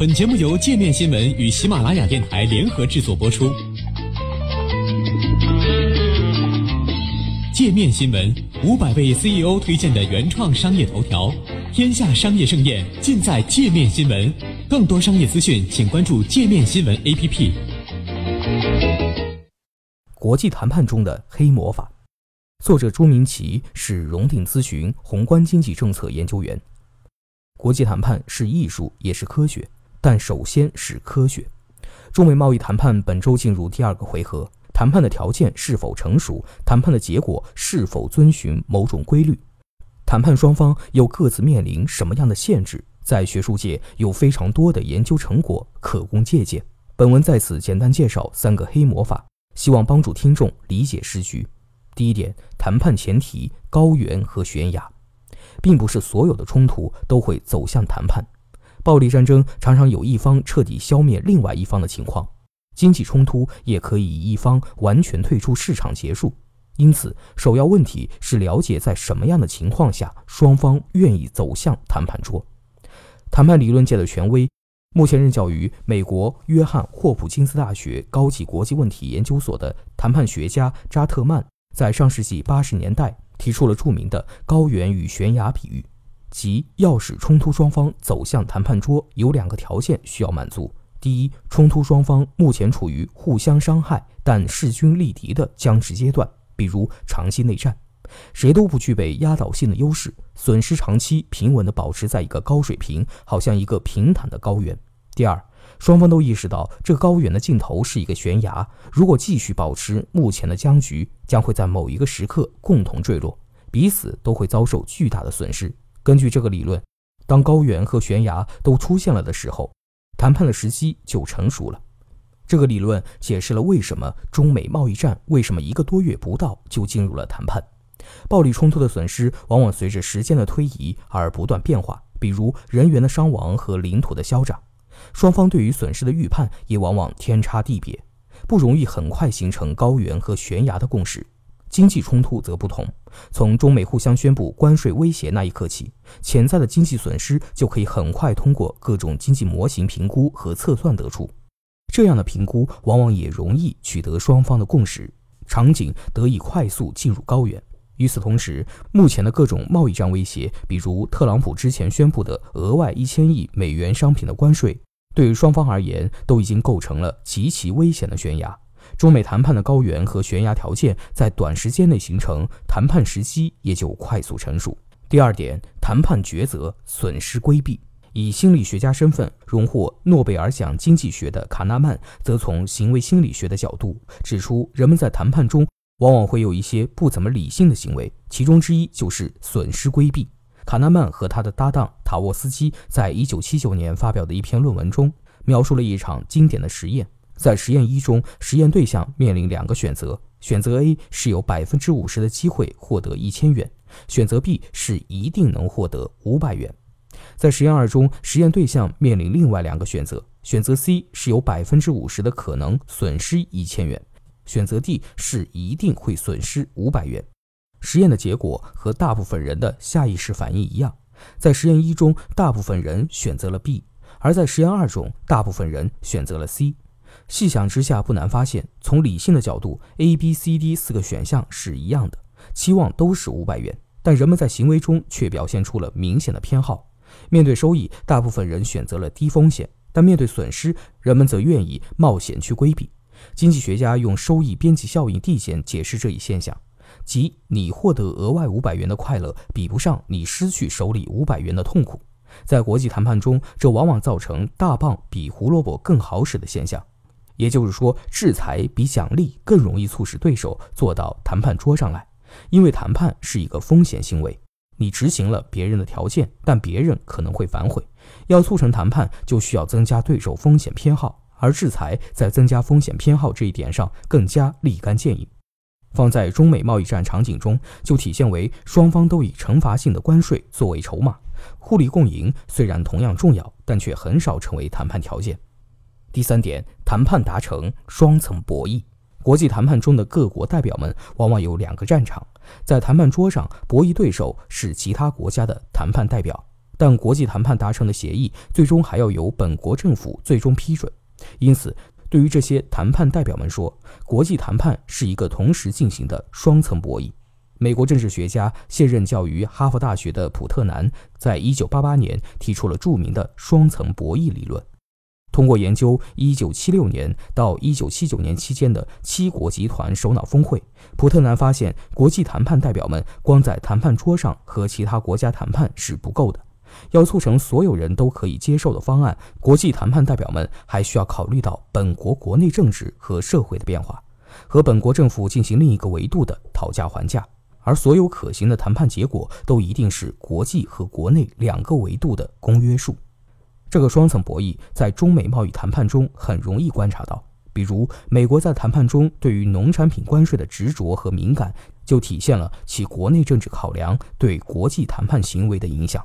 本节目由界面新闻与喜马拉雅电台联合制作播出。界面新闻五百位 CEO 推荐的原创商业头条，天下商业盛宴尽在界面新闻。更多商业资讯，请关注界面新闻 APP。国际谈判中的黑魔法，作者朱明奇是荣鼎咨询宏观经济政策研究员。国际谈判是艺术，也是科学，但首先是科学。中美贸易谈判本周进入第二个回合。谈判的条件是否成熟？谈判的结果是否遵循某种规律？谈判双方又各自面临什么样的限制？在学术界有非常多的研究成果可供借鉴。本文在此简单介绍三个黑魔法，希望帮助听众理解时局。第一点，谈判前提高原和悬崖，并不是所有的冲突都会走向谈判。暴力战争常常有一方彻底消灭另外一方的情况。经济冲突也可以一方完全退出市场结束，因此首要问题是了解在什么样的情况下双方愿意走向谈判桌。谈判理论界的权威，目前任教于美国约翰霍普金斯大学高级国际问题研究所的谈判学家扎特曼，在上世纪八十年代提出了著名的高原与悬崖比喻，即要使冲突双方走向谈判桌，有两个条件需要满足。第一，冲突双方目前处于互相伤害但势均力敌的僵持阶段，比如长期内战，谁都不具备压倒性的优势，损失长期平稳地保持在一个高水平，好像一个平坦的高原。第二，双方都意识到这高原的尽头是一个悬崖，如果继续保持目前的僵局，将会在某一个时刻共同坠落，彼此都会遭受巨大的损失。根据这个理论，当高原和悬崖都出现了的时候。谈判的时机就成熟了。这个理论解释了为什么中美贸易战为什么一个多月不到就进入了谈判。暴力冲突的损失往往随着时间的推移而不断变化，比如人员的伤亡和领土的消长。双方对于损失的预判也往往天差地别，不容易很快形成高原和悬崖的共识。经济冲突则不同，从中美互相宣布关税威胁那一刻起，潜在的经济损失就可以很快通过各种经济模型评估和测算得出。这样的评估往往也容易取得双方的共识，场景得以快速进入高原。与此同时，目前的各种贸易战威胁，比如特朗普之前宣布的额外一千亿美元商品的关税，对于双方而言都已经构成了极其危险的悬崖。中美谈判的高原和悬崖条件在短时间内形成，谈判时机也就快速成熟。第二点，谈判抉择损失规避。以心理学家身份荣获诺贝尔奖经济学的卡纳曼，则从行为心理学的角度指出，人们在谈判中往往会有一些不怎么理性的行为，其中之一就是损失规避。卡纳曼和他的搭档塔沃斯基在一九七九年发表的一篇论文中，描述了一场经典的实验。在实验一中，实验对象面临两个选择：选择 A 是有百分之五十的机会获得一千元，选择 B 是一定能获得五百元。在实验二中，实验对象面临另外两个选择：选择 C 是有百分之五十的可能损失一千元，选择 D 是一定会损失五百元。实验的结果和大部分人的下意识反应一样，在实验一中，大部分人选择了 B，而在实验二中，大部分人选择了 C。细想之下，不难发现，从理性的角度，A、B、C、D 四个选项是一样的，期望都是五百元，但人们在行为中却表现出了明显的偏好。面对收益，大部分人选择了低风险，但面对损失，人们则愿意冒险去规避。经济学家用收益边际效应递减解释这一现象，即你获得额外五百元的快乐，比不上你失去手里五百元的痛苦。在国际谈判中，这往往造成大棒比胡萝卜更好使的现象。也就是说，制裁比奖励更容易促使对手坐到谈判桌上来，因为谈判是一个风险行为，你执行了别人的条件，但别人可能会反悔。要促成谈判，就需要增加对手风险偏好，而制裁在增加风险偏好这一点上更加立竿见影。放在中美贸易战场景中，就体现为双方都以惩罚性的关税作为筹码，互利共赢虽然同样重要，但却很少成为谈判条件。第三点，谈判达成双层博弈。国际谈判中的各国代表们往往有两个战场，在谈判桌上，博弈对手是其他国家的谈判代表，但国际谈判达成的协议最终还要由本国政府最终批准。因此，对于这些谈判代表们说，国际谈判是一个同时进行的双层博弈。美国政治学家、现任教于哈佛大学的普特南，在一九八八年提出了著名的双层博弈理论。通过研究1976年到1979年期间的七国集团首脑峰会，普特南发现，国际谈判代表们光在谈判桌上和其他国家谈判是不够的，要促成所有人都可以接受的方案，国际谈判代表们还需要考虑到本国国内政治和社会的变化，和本国政府进行另一个维度的讨价还价，而所有可行的谈判结果都一定是国际和国内两个维度的公约数。这个双层博弈在中美贸易谈判中很容易观察到，比如美国在谈判中对于农产品关税的执着和敏感，就体现了其国内政治考量对国际谈判行为的影响。